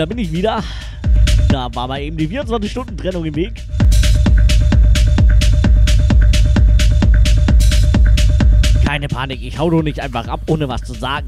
Da bin ich wieder. Da war mal eben die 24-Stunden-Trennung im Weg. Keine Panik, ich hau doch nicht einfach ab, ohne was zu sagen.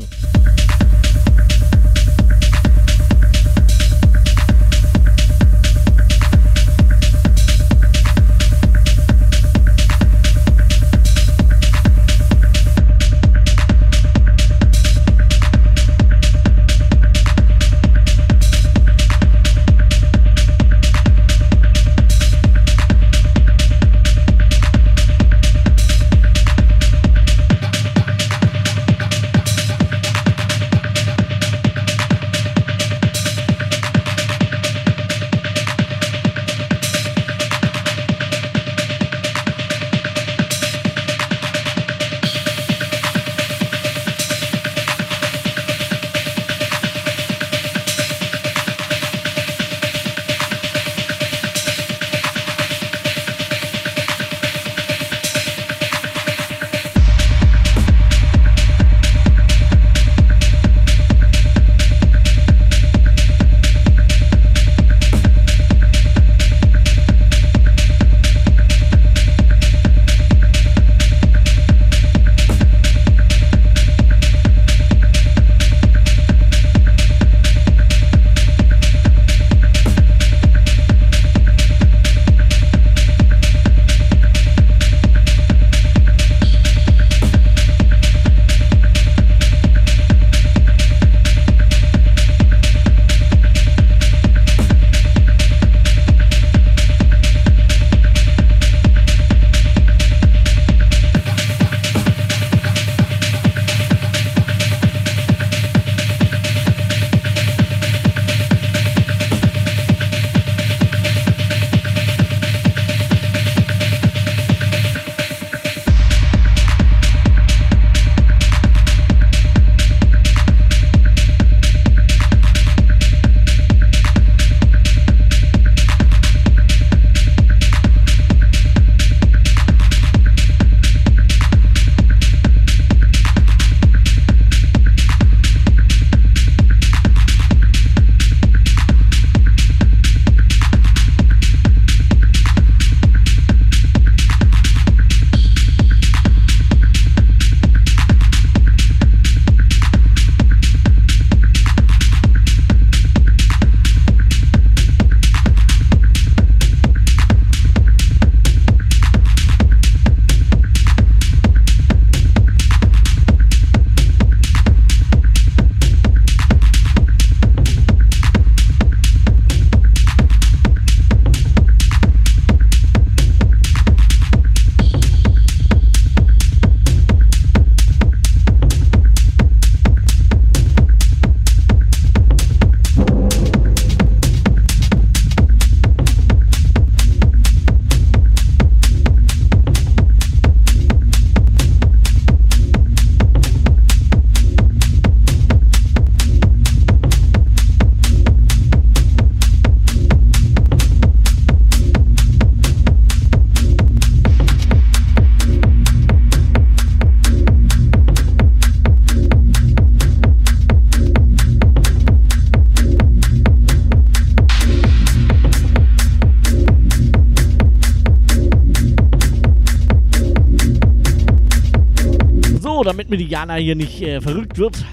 Jana hier nicht äh, verrückt wird.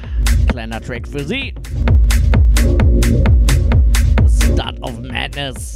Kleiner Track für sie. Start of Madness.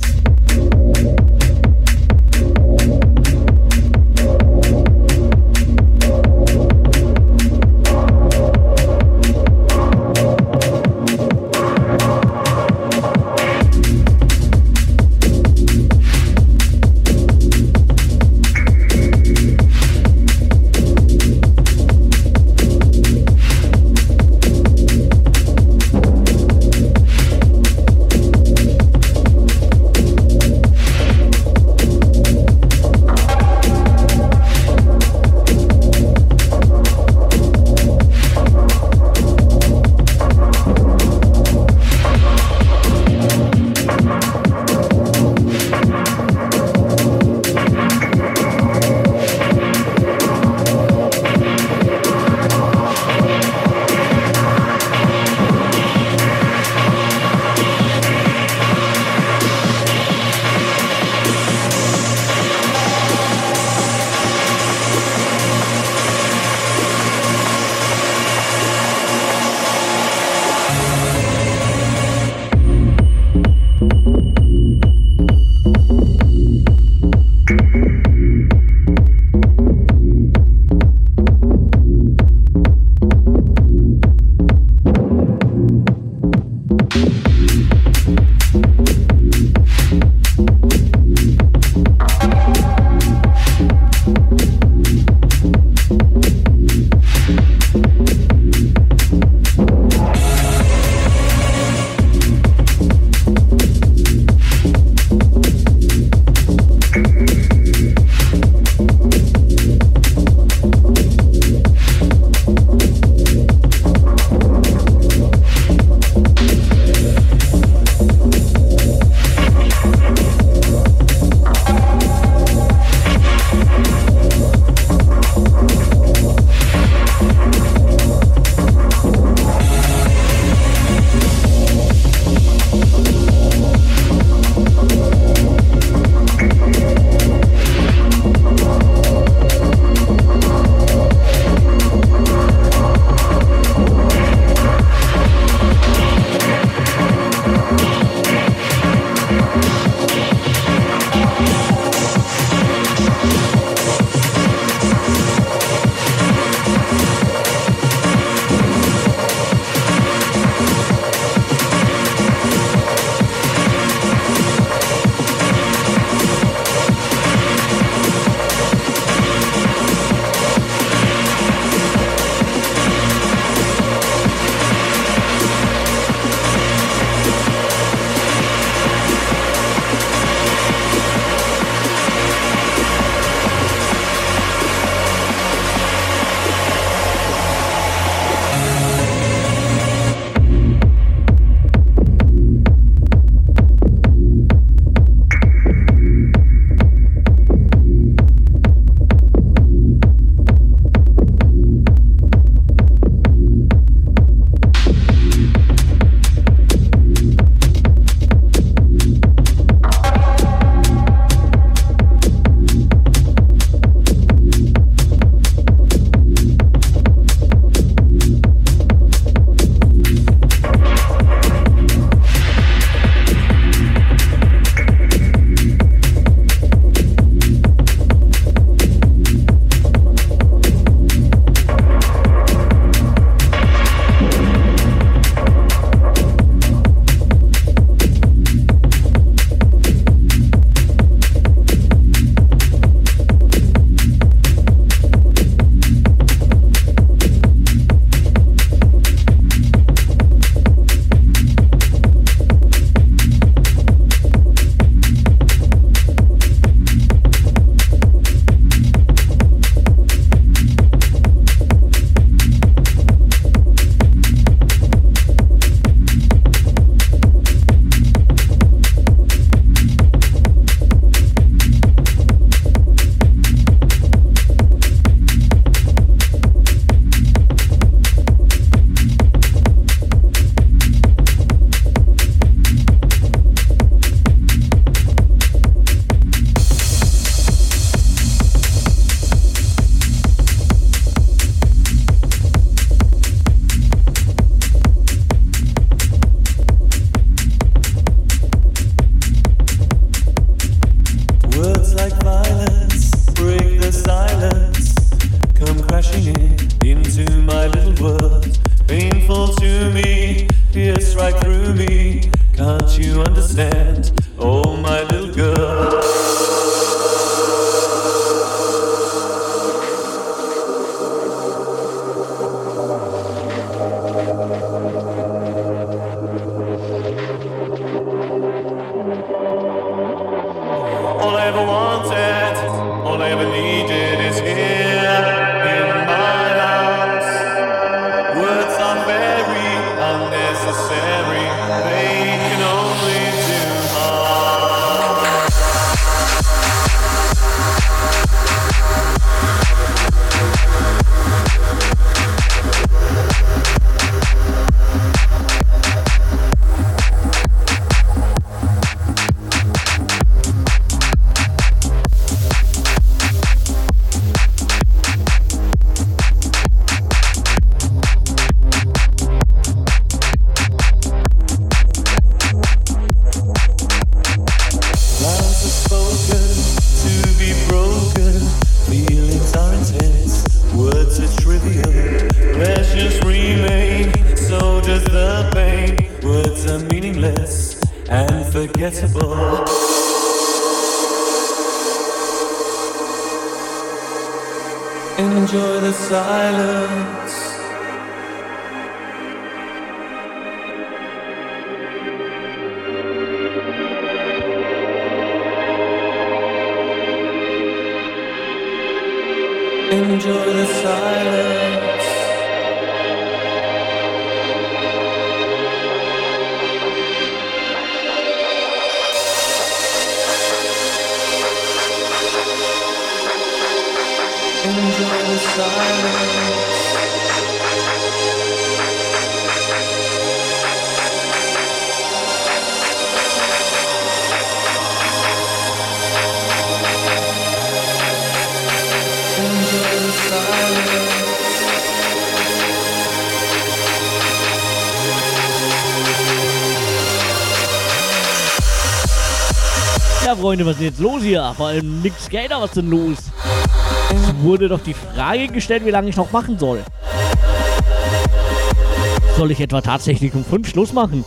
jetzt los hier? Vor allem Nick Skater, was denn los? Es wurde doch die Frage gestellt, wie lange ich noch machen soll. Soll ich etwa tatsächlich um 5 Schluss machen?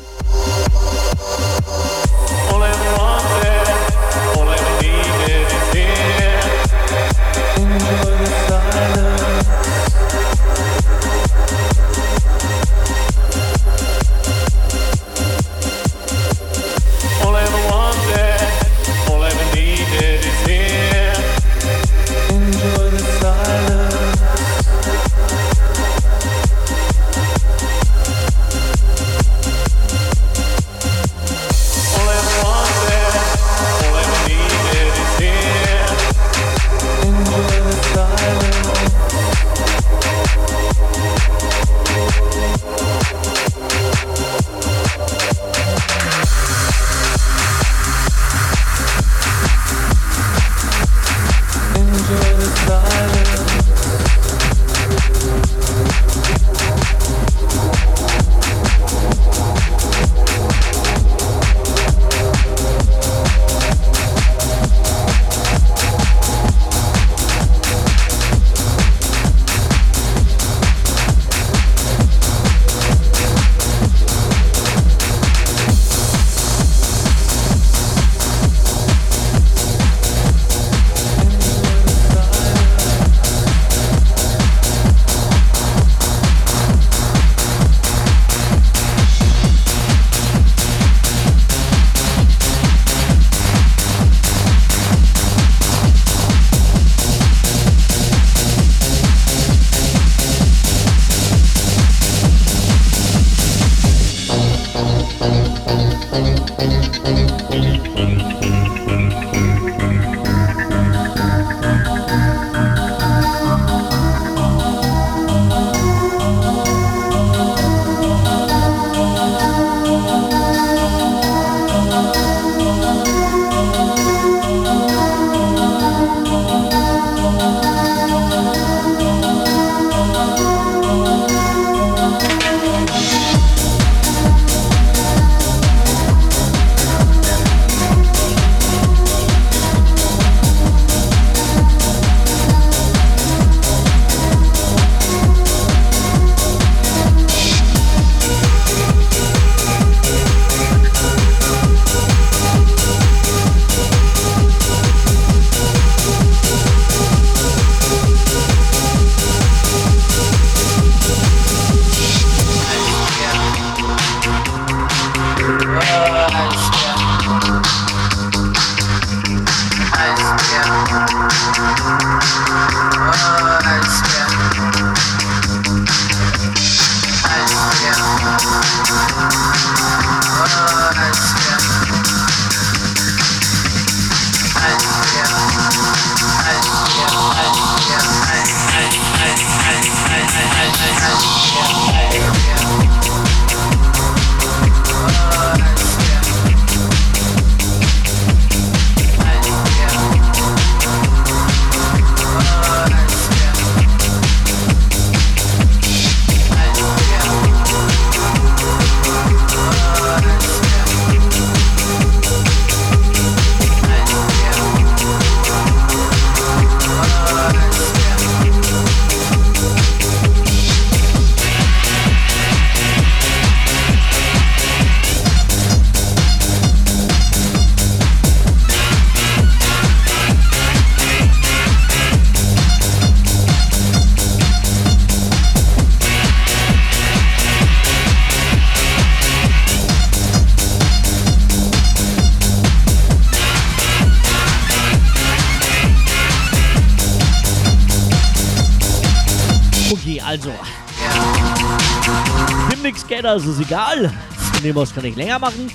Ist es egal. Von dem kann ich länger machen.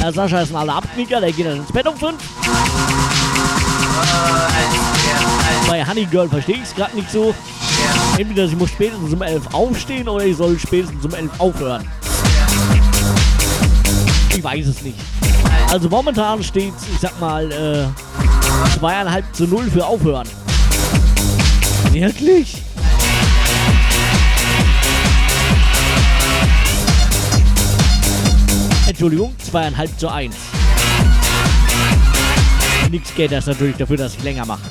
Herr Sascha ist ein aller Abknicker, der geht dann ins Bett um 5. Bei Honey Girl verstehe ich es gerade nicht so. Entweder sie muss spätestens um 11 aufstehen oder ich soll spätestens um 11 aufhören. Ich weiß es nicht. Also momentan steht ich sag mal, äh, zweieinhalb zu 0 für aufhören. Wirklich? Entschuldigung, zweieinhalb zu 1. Nix geht das natürlich dafür, dass ich länger mache.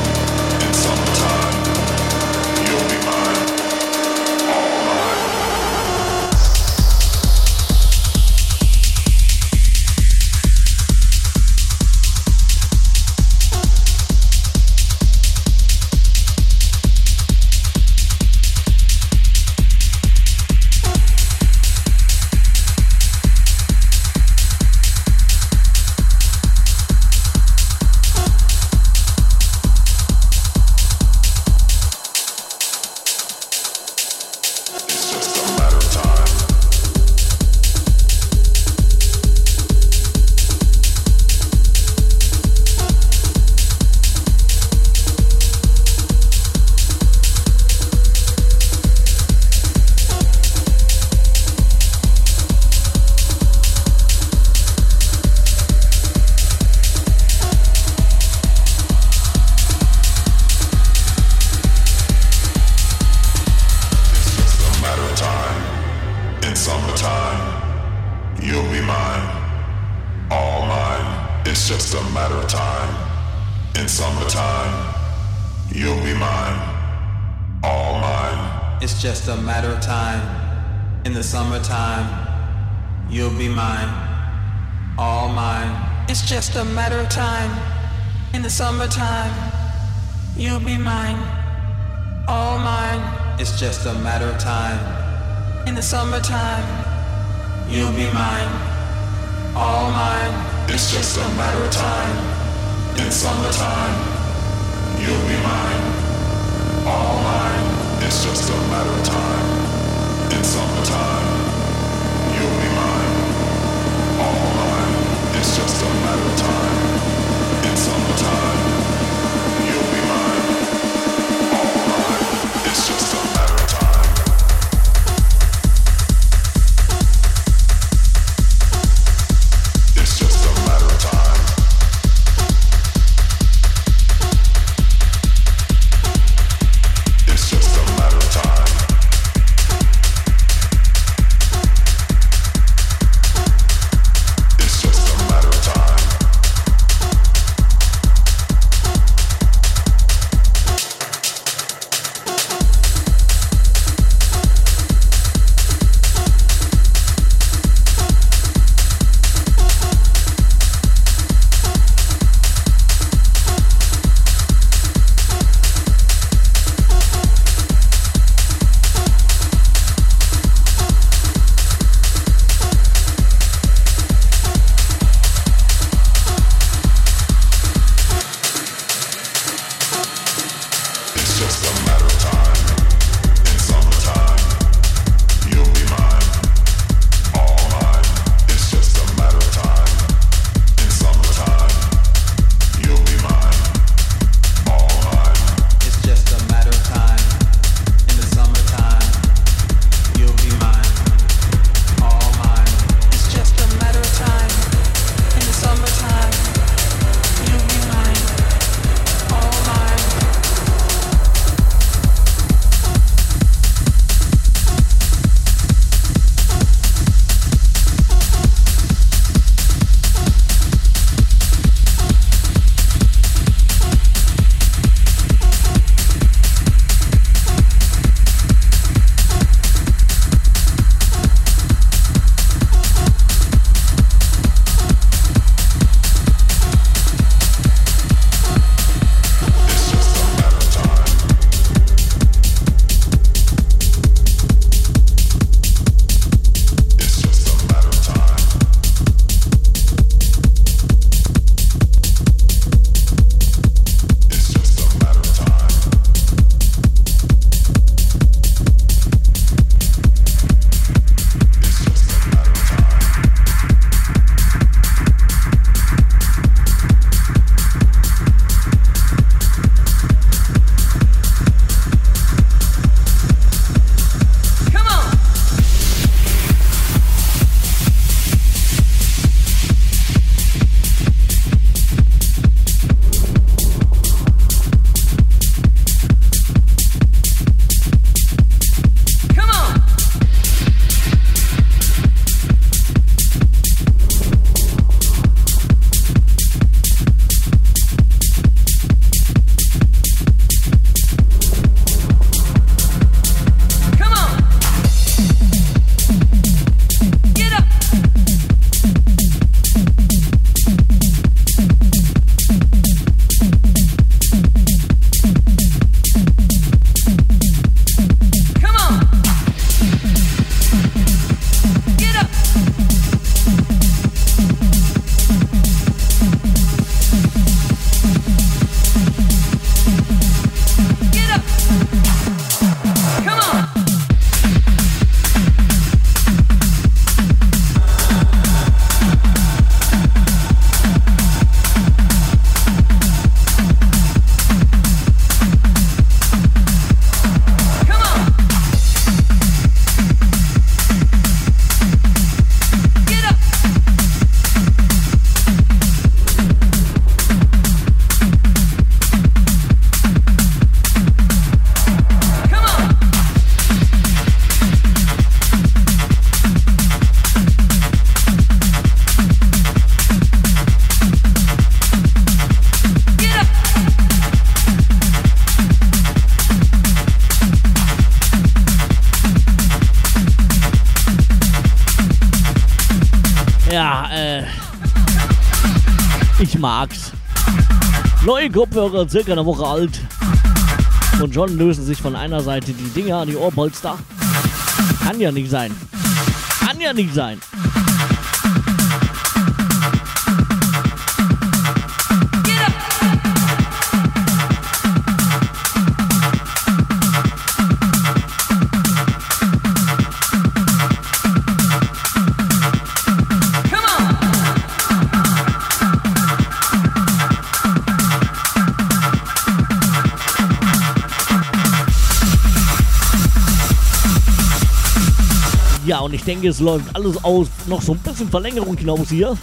Kopfhörer, circa eine Woche alt. Und schon lösen sich von einer Seite die Dinger an die Ohrpolster. Kann ja nicht sein. Kann ja nicht sein. Ich denke, es läuft alles aus noch so ein bisschen Verlängerung hinaus hier.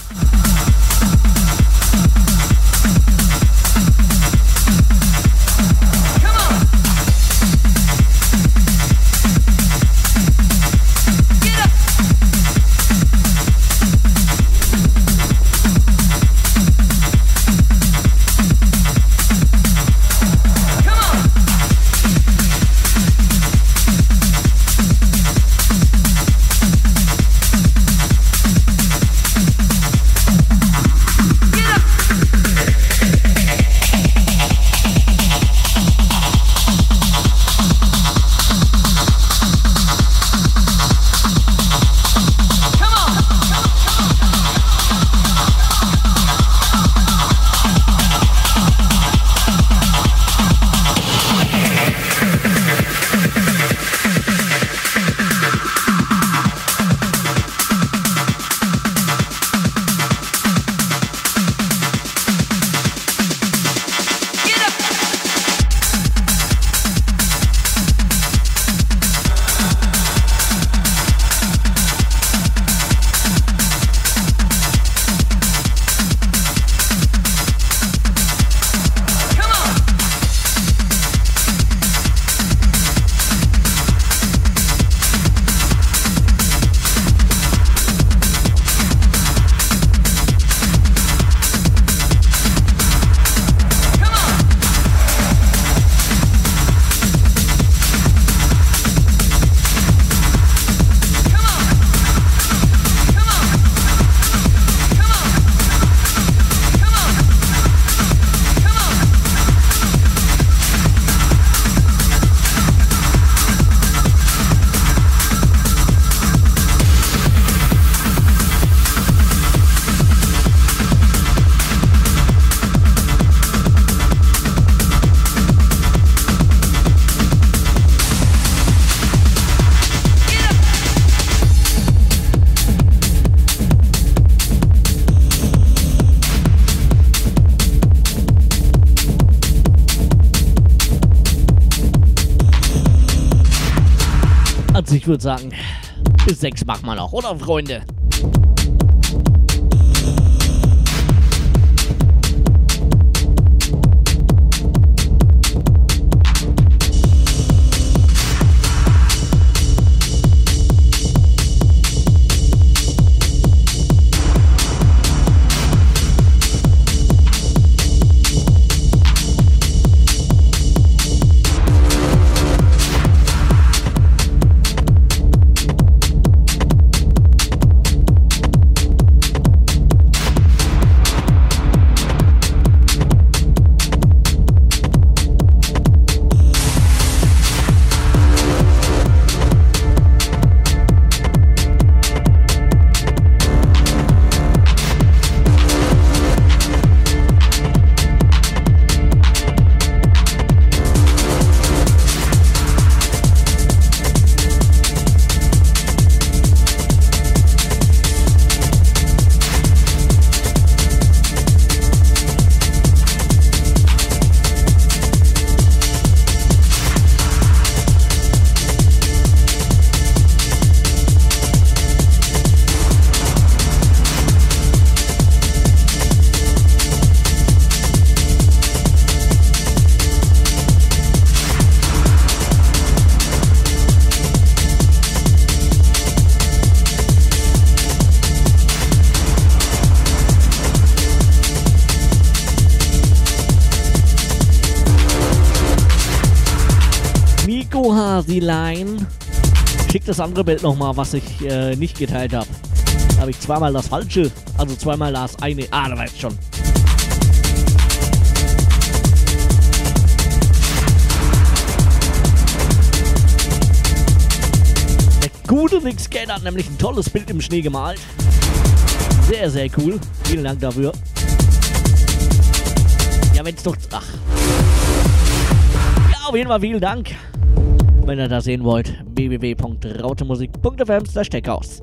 Würde sagen, bis sechs machen wir noch, oder Freunde? Line. Schick das andere Bild nochmal, was ich äh, nicht geteilt habe. habe ich zweimal das falsche, also zweimal das eine. Ah, da weißt schon. Der gute Nick Scan hat nämlich ein tolles Bild im Schnee gemalt. Sehr, sehr cool. Vielen Dank dafür. Ja, wenn's doch. Ach. Ja, auf jeden Fall vielen Dank. Wenn ihr das sehen wollt, www.rautemusik.fm slash aus.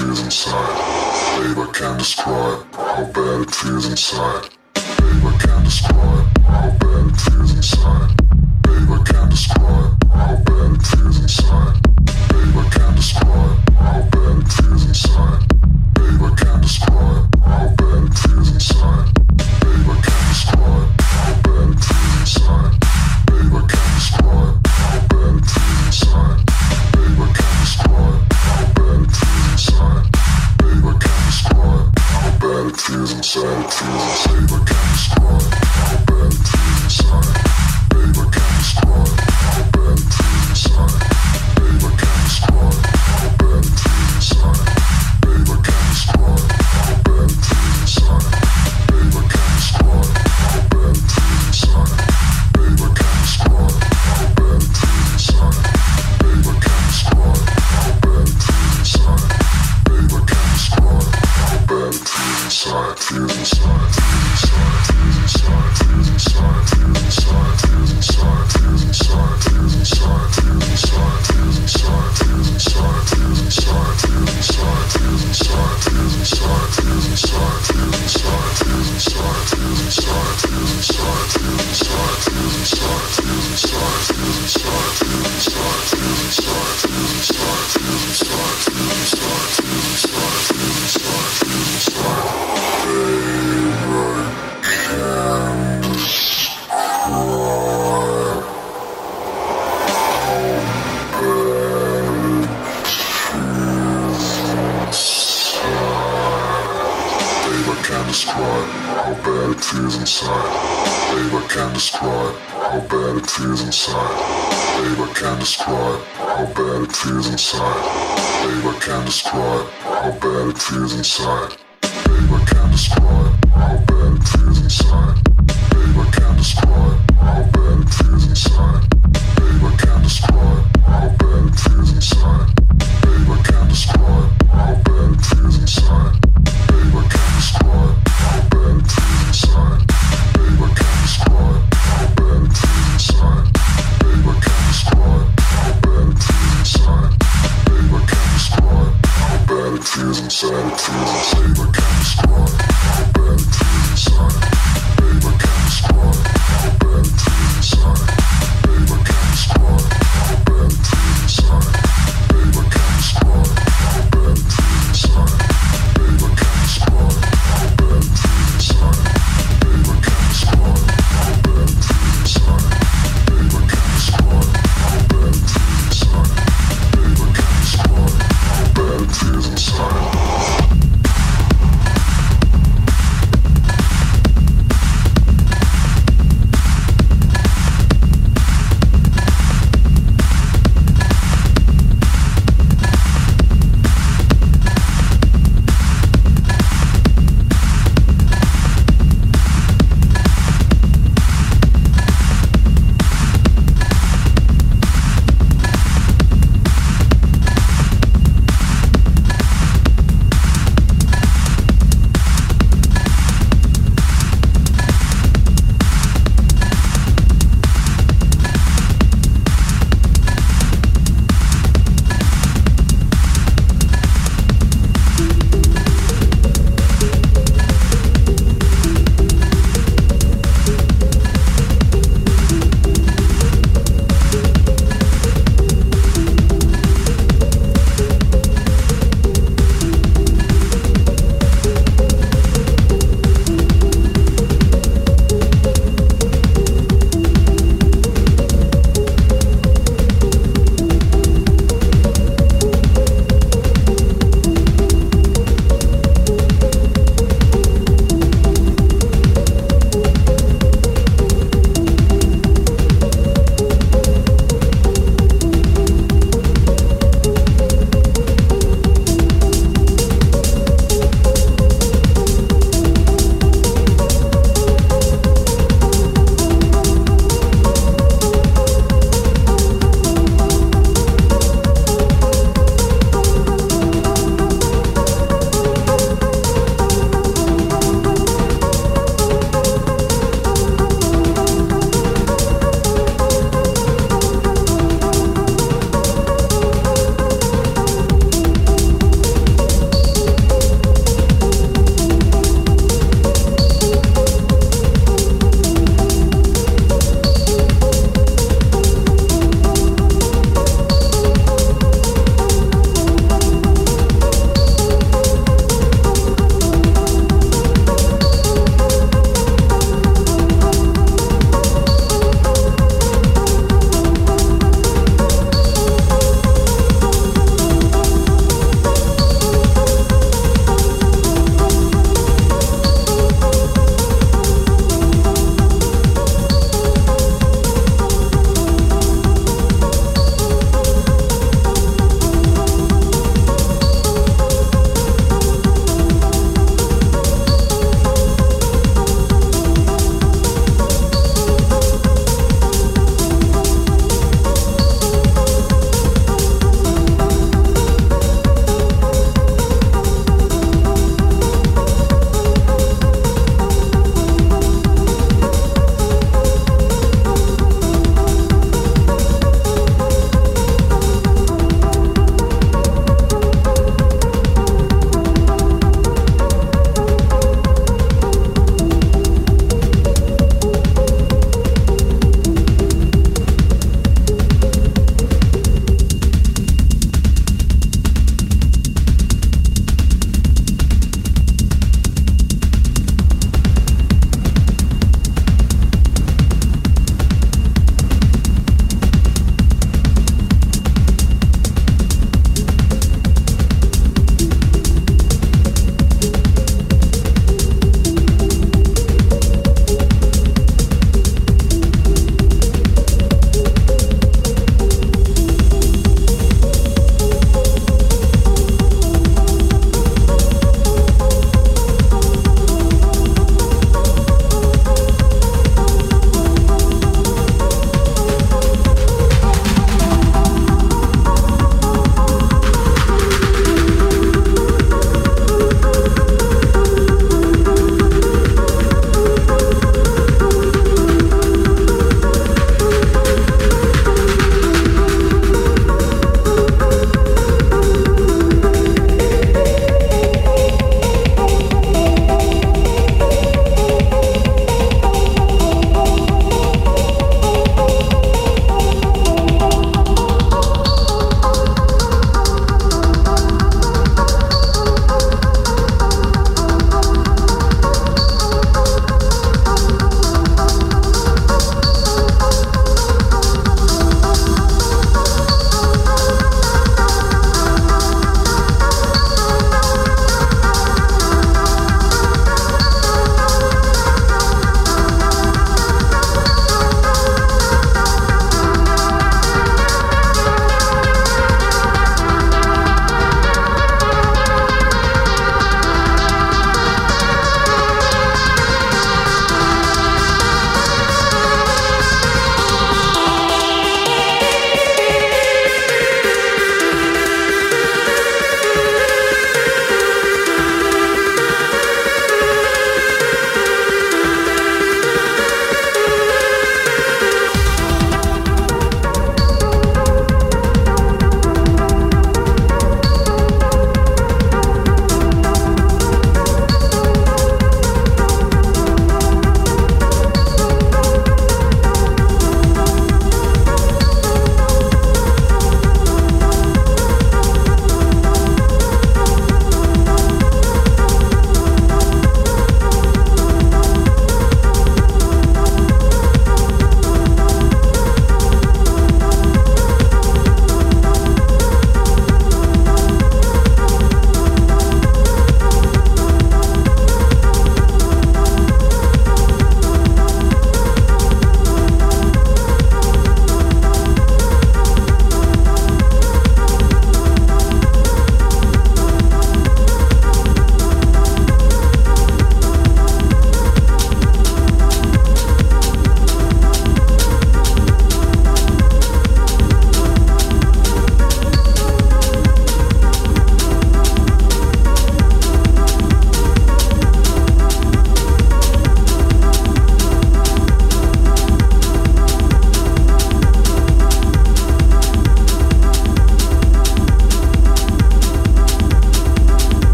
feels inside. Babe, I can't describe how bad it feels inside. Babe, I can't describe how bad it feels inside. Babe, I can't describe how bad it feels inside. Babe, I can't describe how bad it feels inside. Babe, I can't describe. Fuels.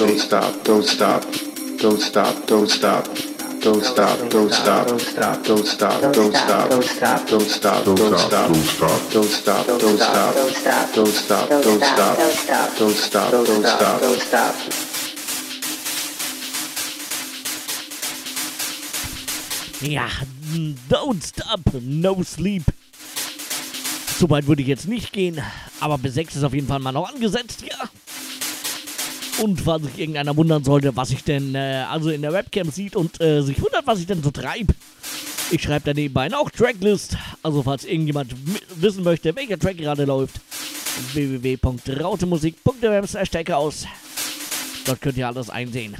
Don't stop, don't stop, don't stop, don't stop. Don't stop, don't stop, don't stop, don't stop, don't stop, don't stop, don't stop, don't stop, don't stop, don't stop, don't stop, don't stop, don't stop, don't stop. Ja, don't stop, no sleep. So weit würde ich jetzt nicht gehen, aber bis 6 ist auf jeden Fall mal noch angesetzt. Und falls sich irgendeiner wundern sollte, was ich denn äh, also in der Webcam sieht und äh, sich wundert, was ich denn so treibe, ich schreibe da nebenbei auch Tracklist. Also falls irgendjemand wissen möchte, welcher Track gerade läuft, www.rautemusik.de slash aus. Dort könnt ihr alles einsehen.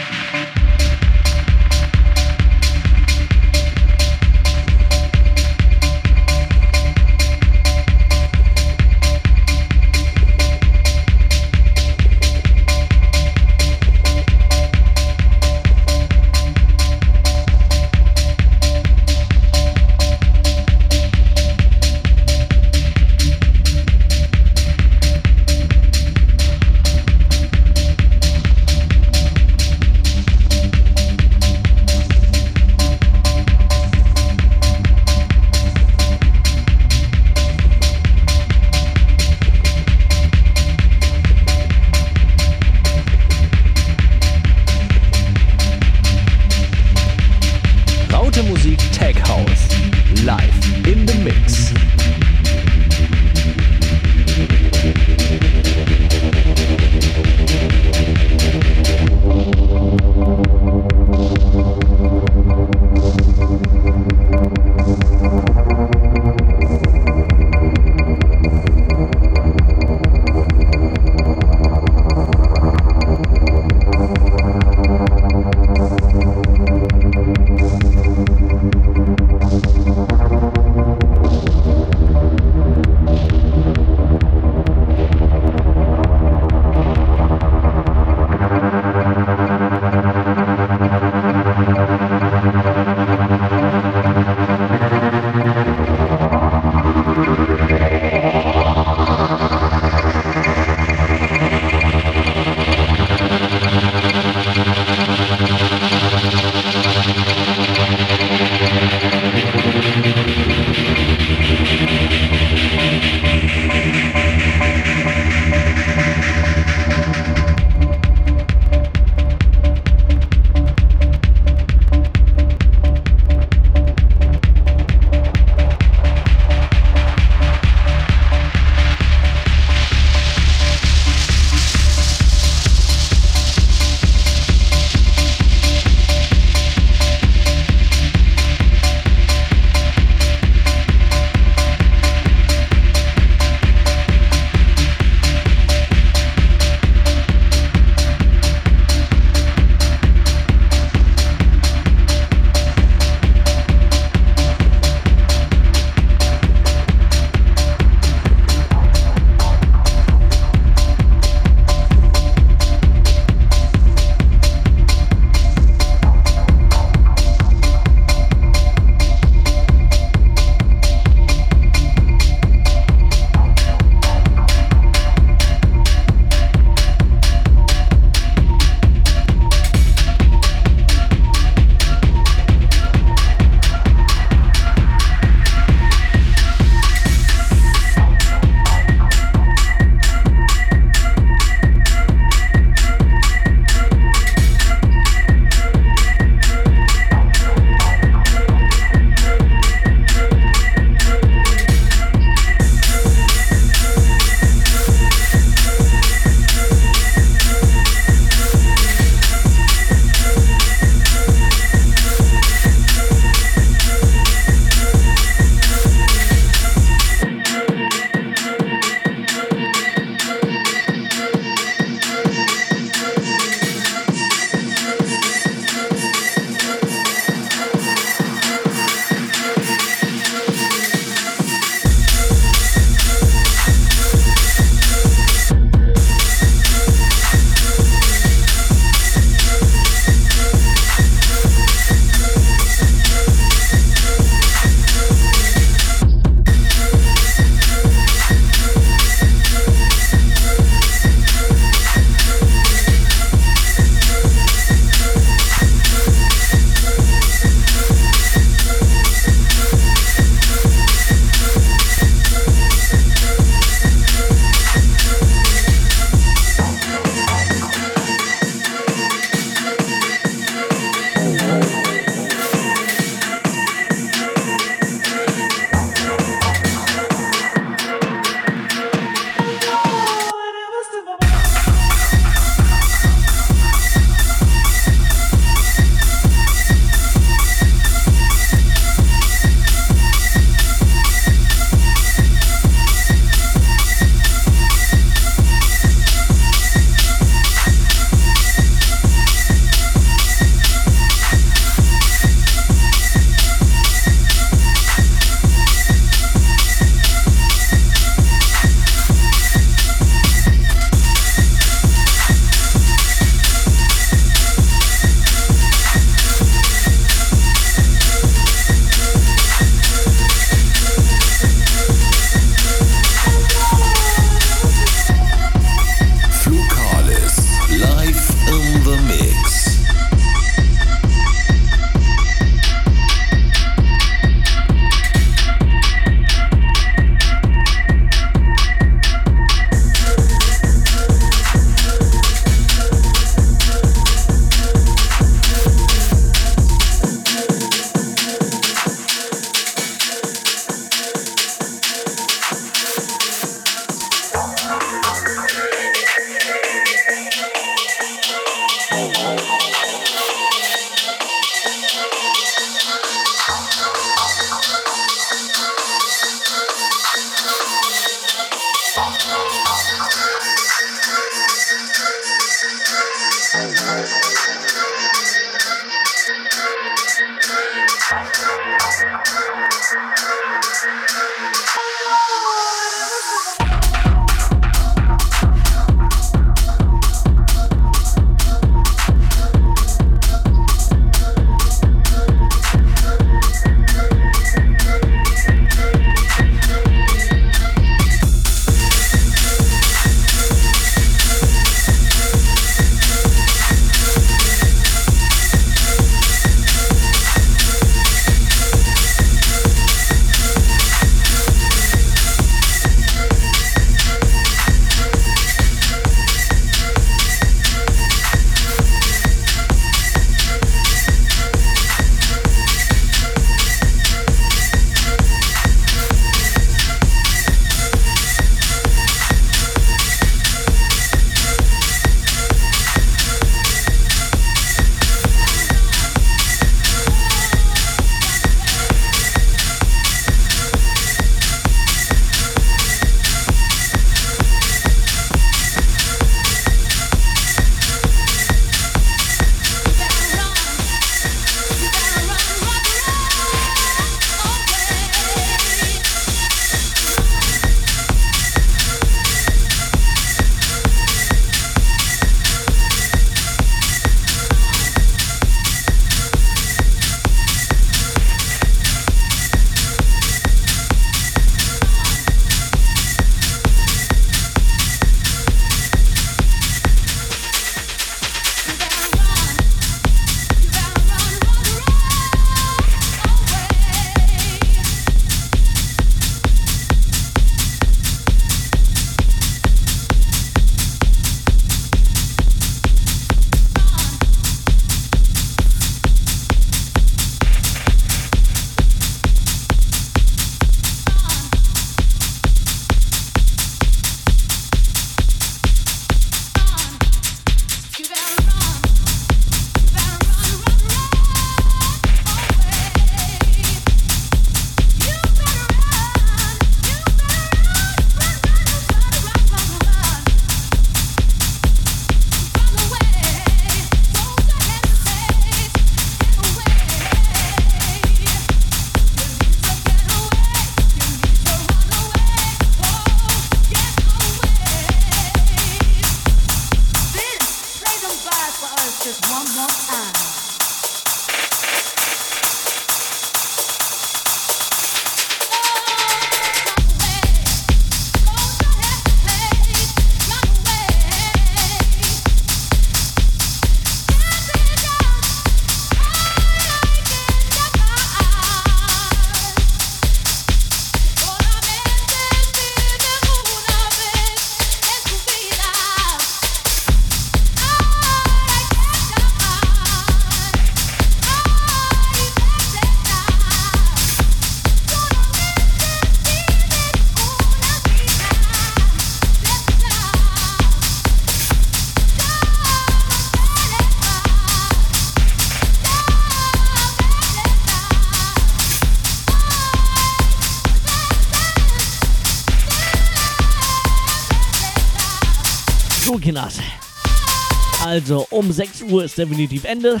Um 6 Uhr ist definitiv Ende.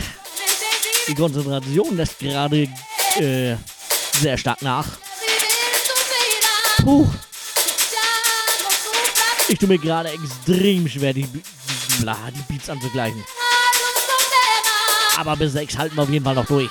Die Konzentration lässt gerade äh, sehr stark nach. Puh. Ich tue mir gerade extrem schwer, die, die, die Beats anzugleichen. Aber bis 6 halten wir auf jeden Fall noch durch.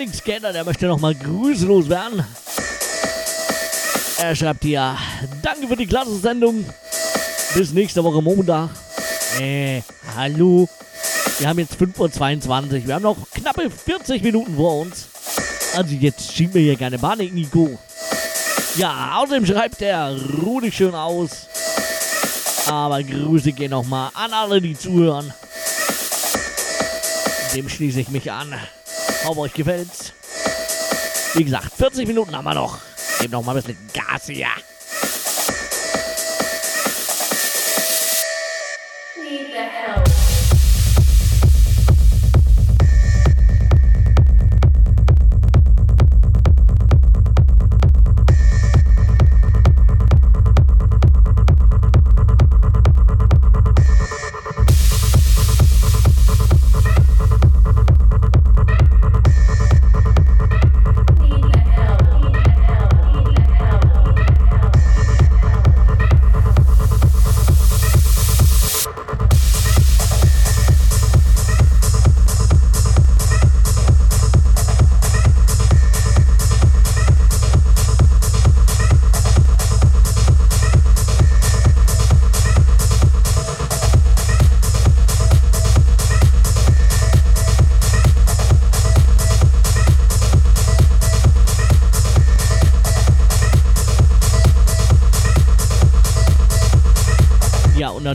Ja, dann nichts geändert. Er möchte nochmal grüßlos werden. Er schreibt hier, danke für die klasse Sendung. Bis nächste Woche Montag. Äh, hallo. Wir haben jetzt 5.22 Uhr. Wir haben noch knappe 40 Minuten vor uns. Also jetzt schieben wir hier keine Panik, Nico. Ja, außerdem schreibt er, ruh dich schön aus. Aber Grüße gehen nochmal an alle, die zuhören. Dem schließe ich mich an. Hoffe euch gefällt's. Wie gesagt, 40 Minuten haben wir noch. Geben noch mal ein bisschen Gas hier.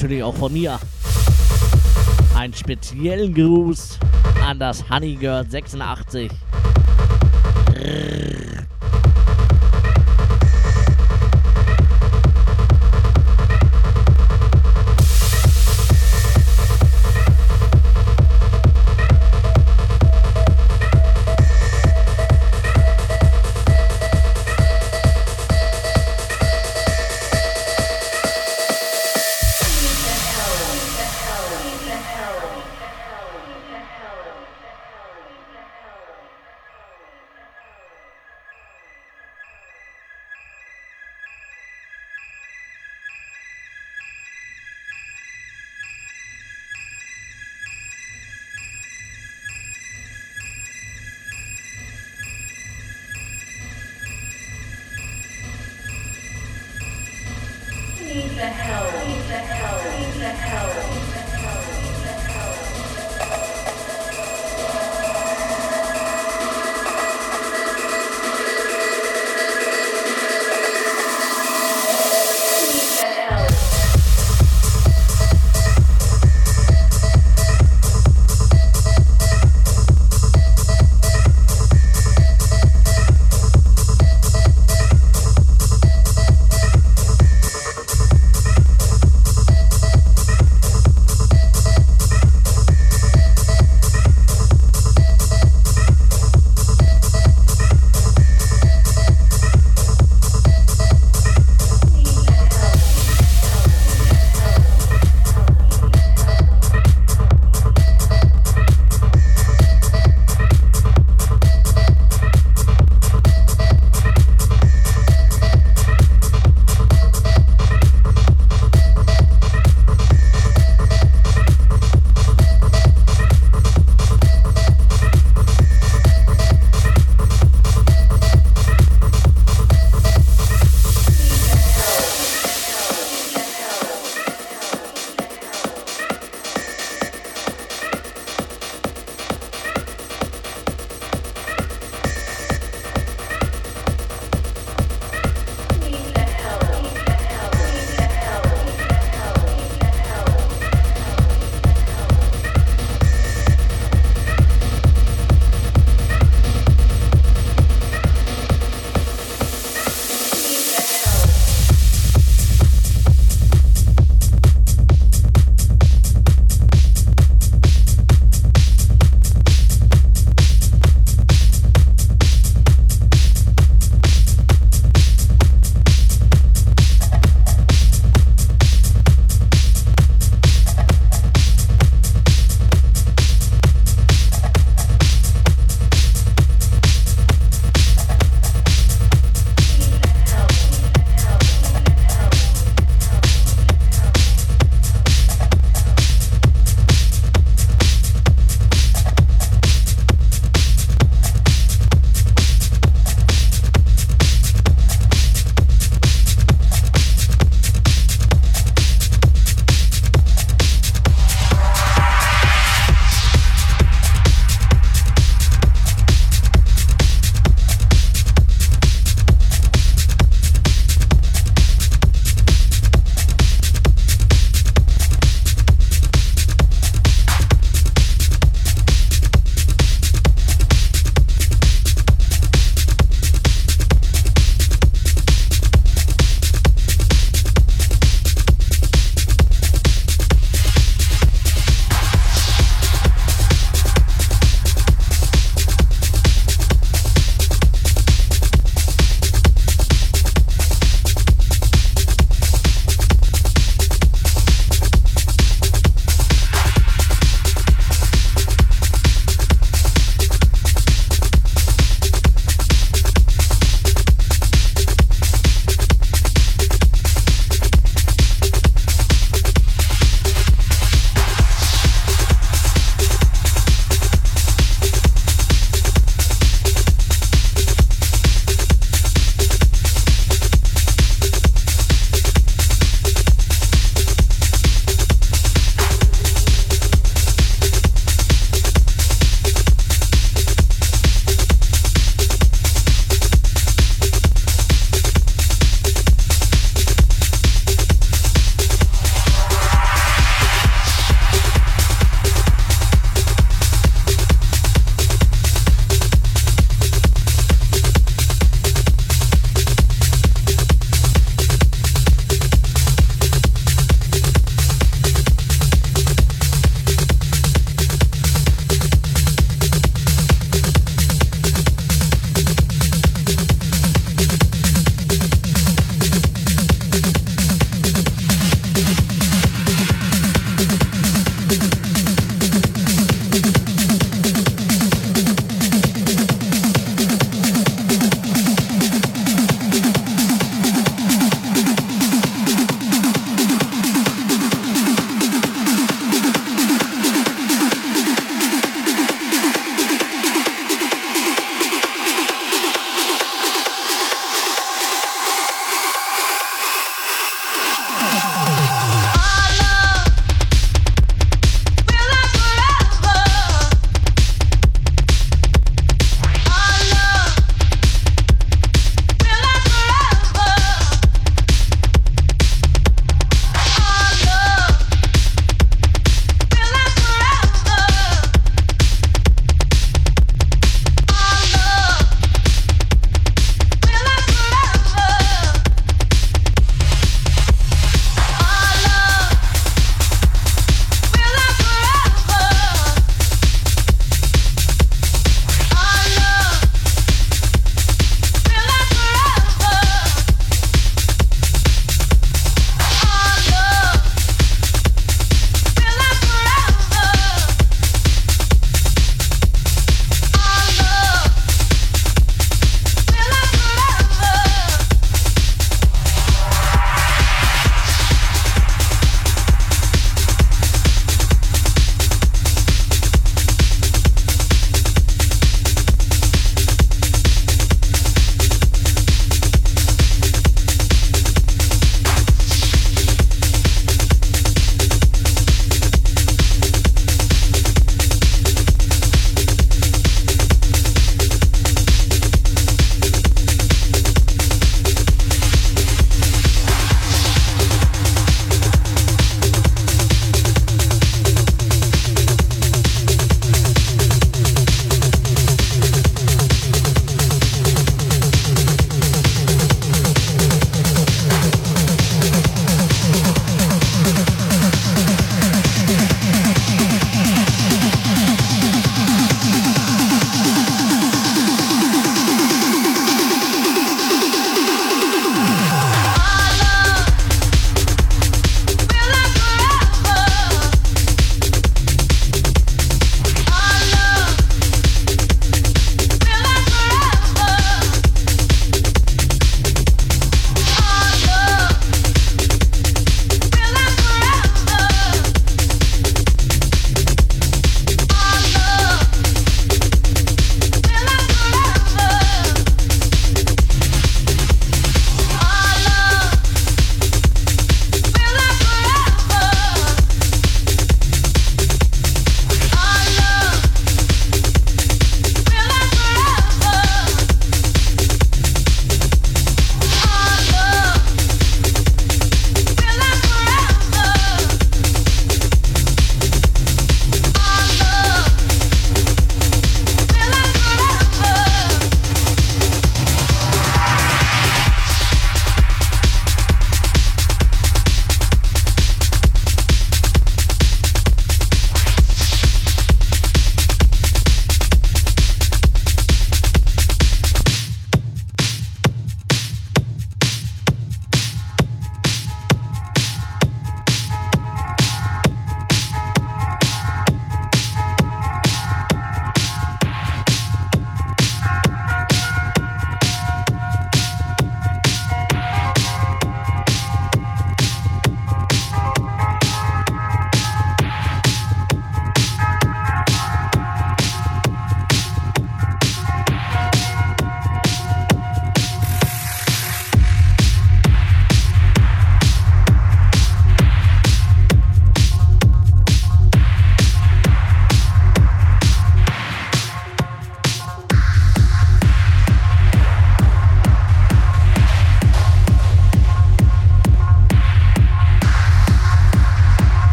Natürlich auch von mir. Einen speziellen Gruß an das Honey Girl 86.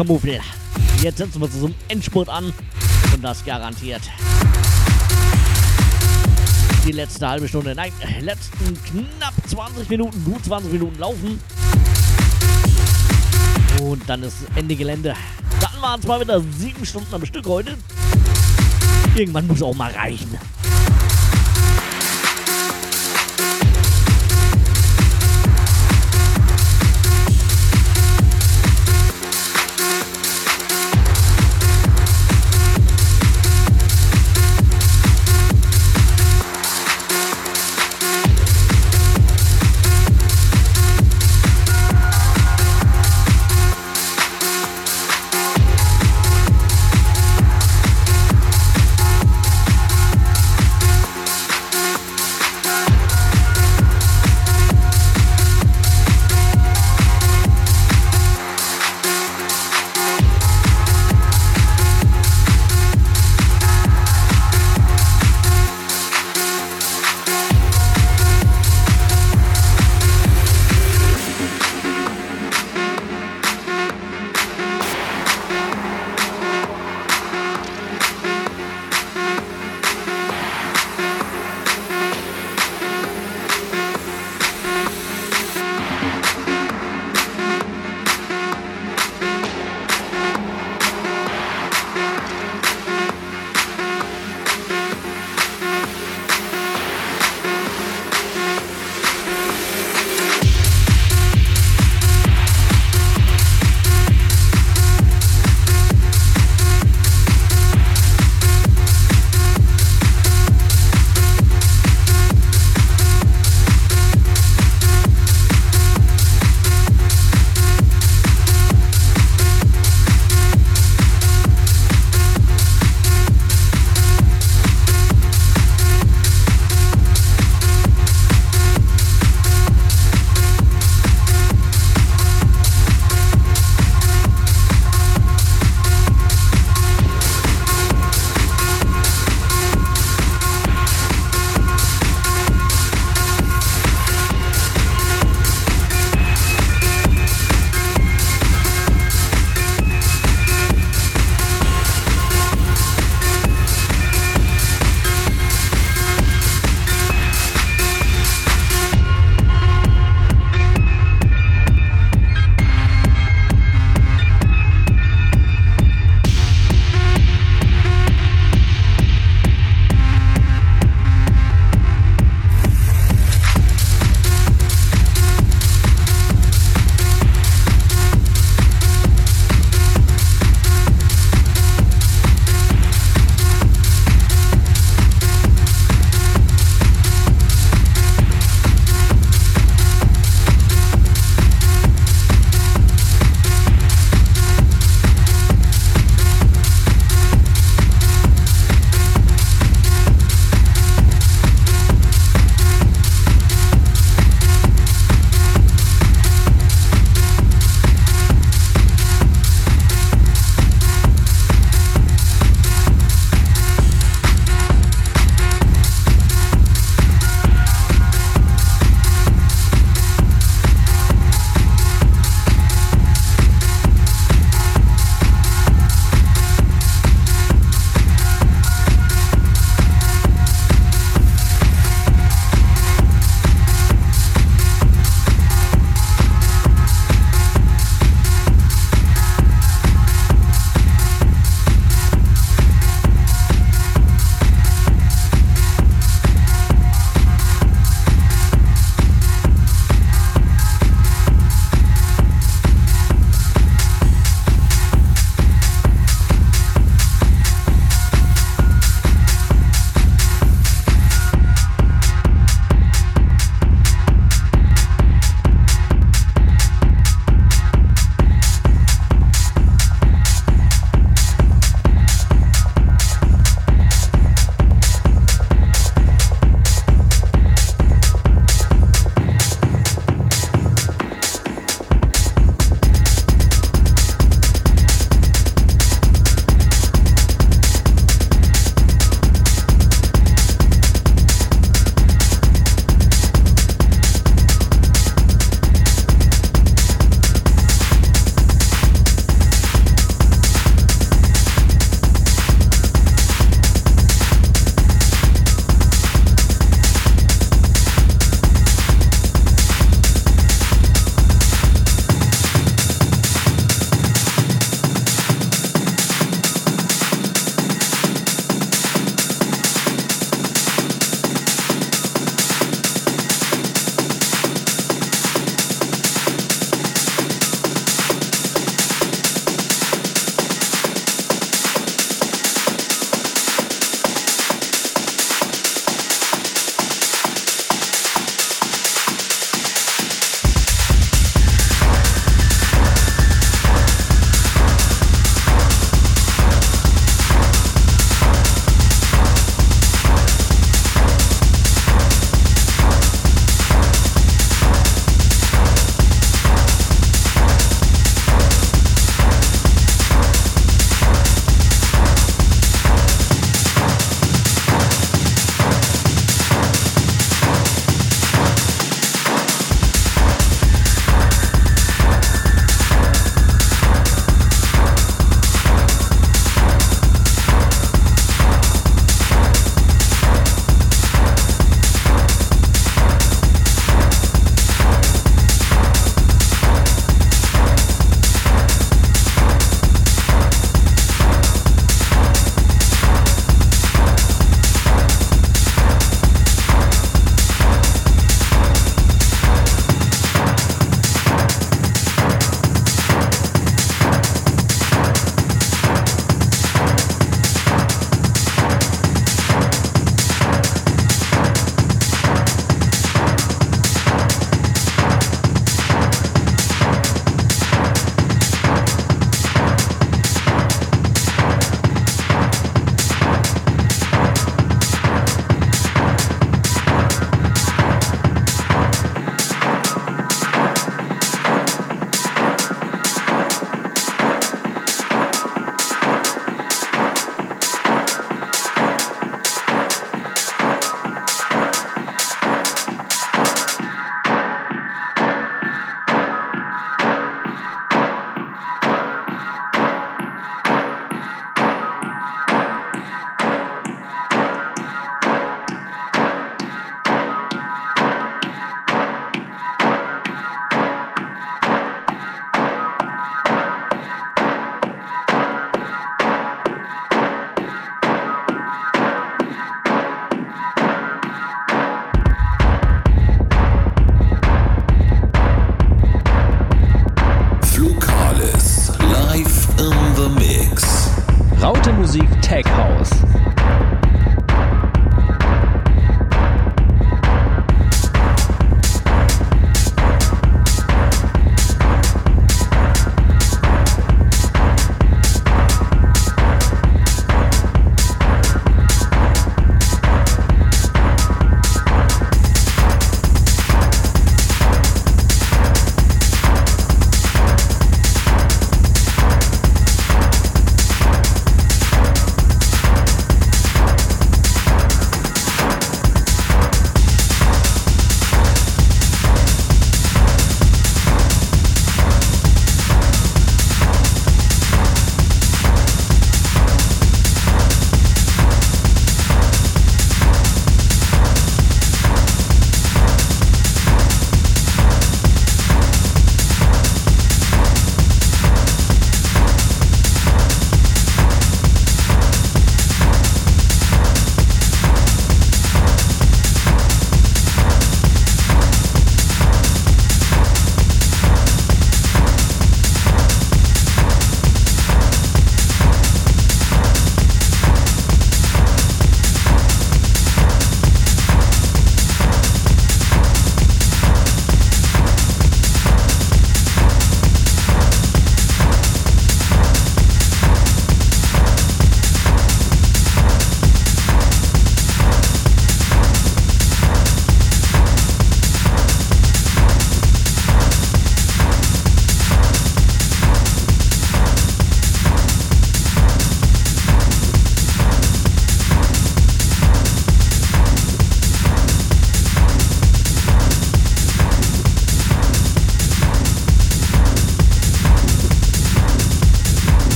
Kamuffel. Jetzt setzen wir zu so einem Endspurt an und das garantiert. Die letzte halbe Stunde, nein, letzten knapp 20 Minuten, gut 20 Minuten laufen. Und dann ist Ende Gelände. Dann waren es mal wieder sieben Stunden am Stück heute. Irgendwann muss auch mal reichen.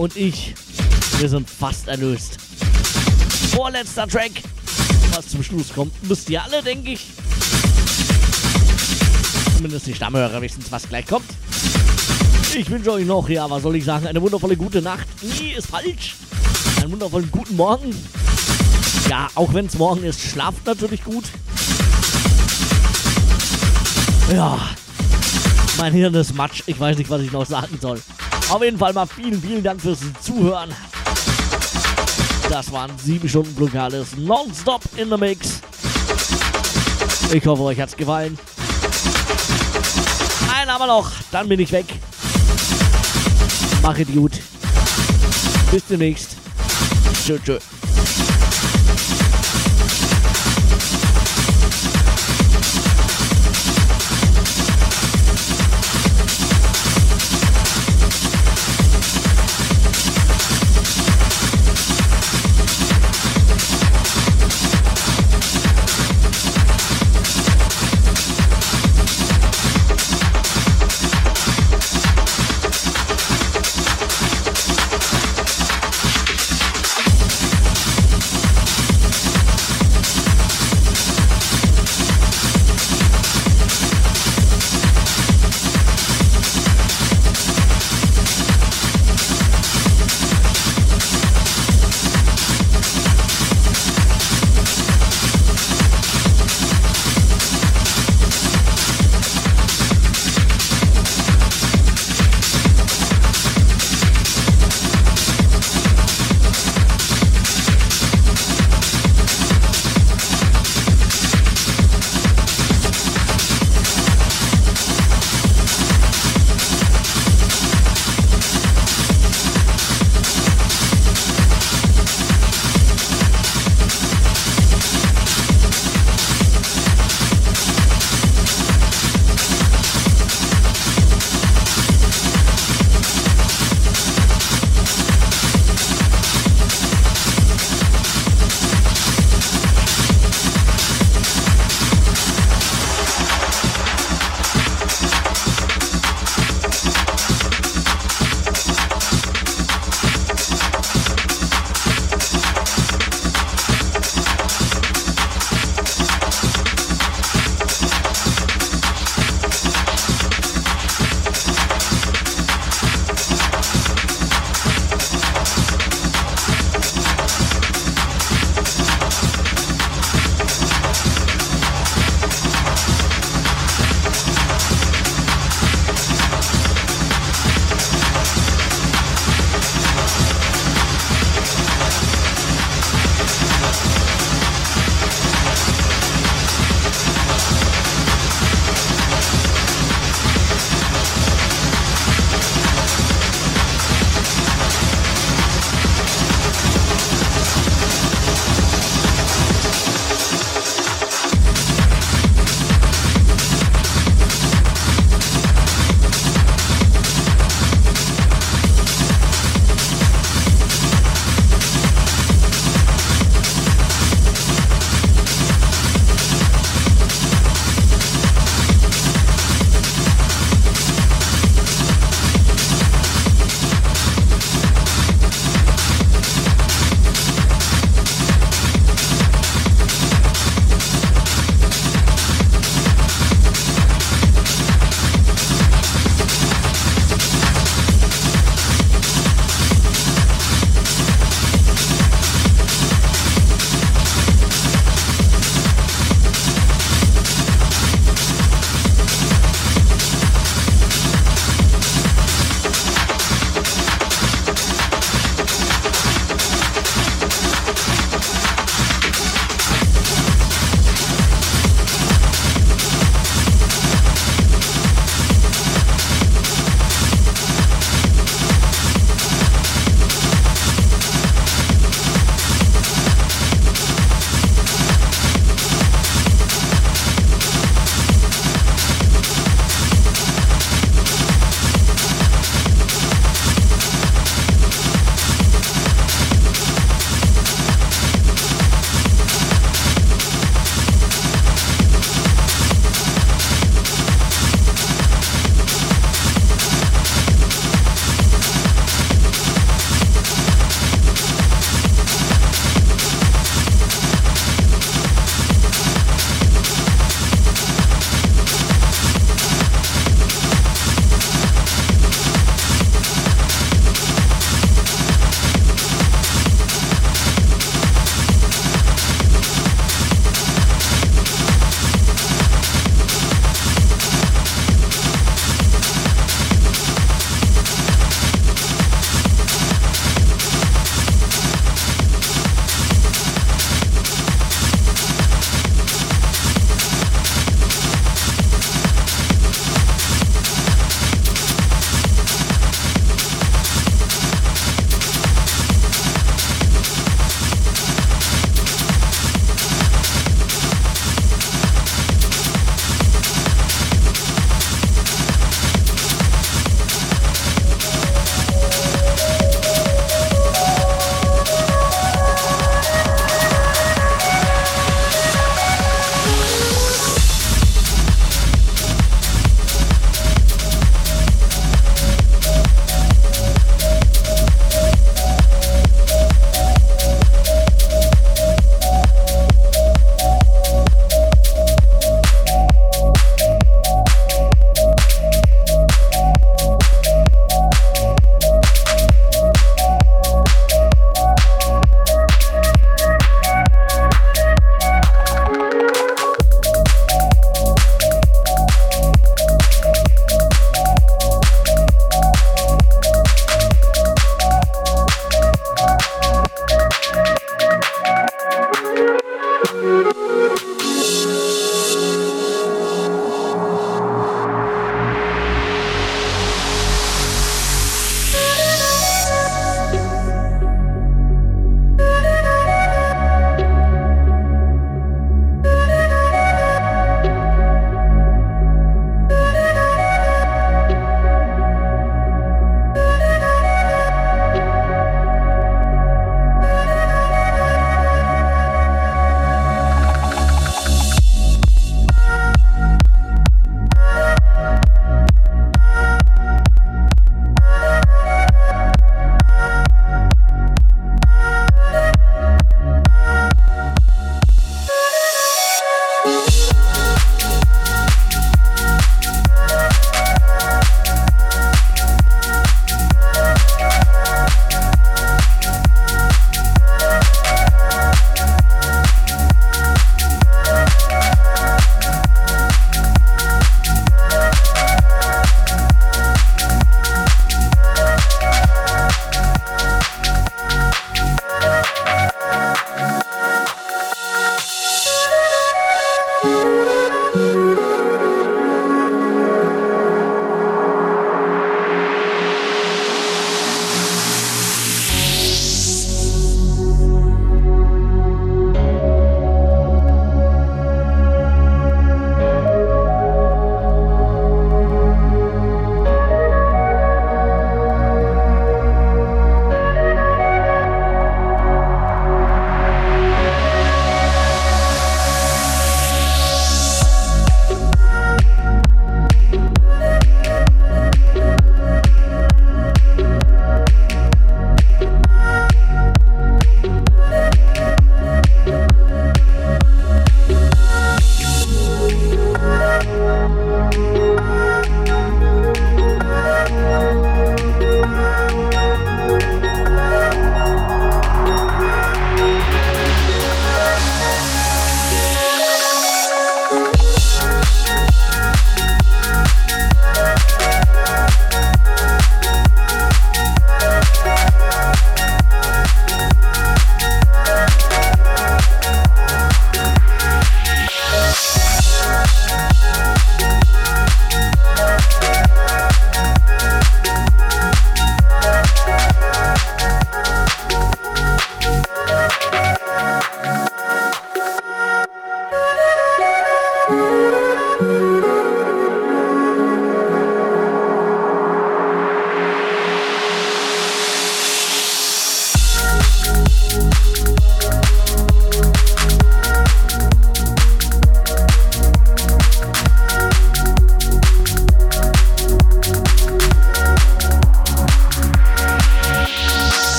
Und ich, wir sind fast erlöst. Vorletzter Track, was zum Schluss kommt, müsst ihr alle, denke ich. Zumindest die Stammhörer wissen, was gleich kommt. Ich wünsche euch noch, ja, was soll ich sagen, eine wundervolle gute Nacht. Nie ist falsch. Einen wundervollen guten Morgen. Ja, auch wenn es morgen ist, schlaft natürlich gut. Ja, mein Hirn ist matsch. Ich weiß nicht, was ich noch sagen soll. Auf jeden Fall mal vielen, vielen Dank fürs Zuhören. Das waren sieben Stunden Blockades nonstop in the Mix. Ich hoffe, euch hat's gefallen. Ein aber noch, dann bin ich weg. Machet gut. Bis demnächst. Tschö, tschö.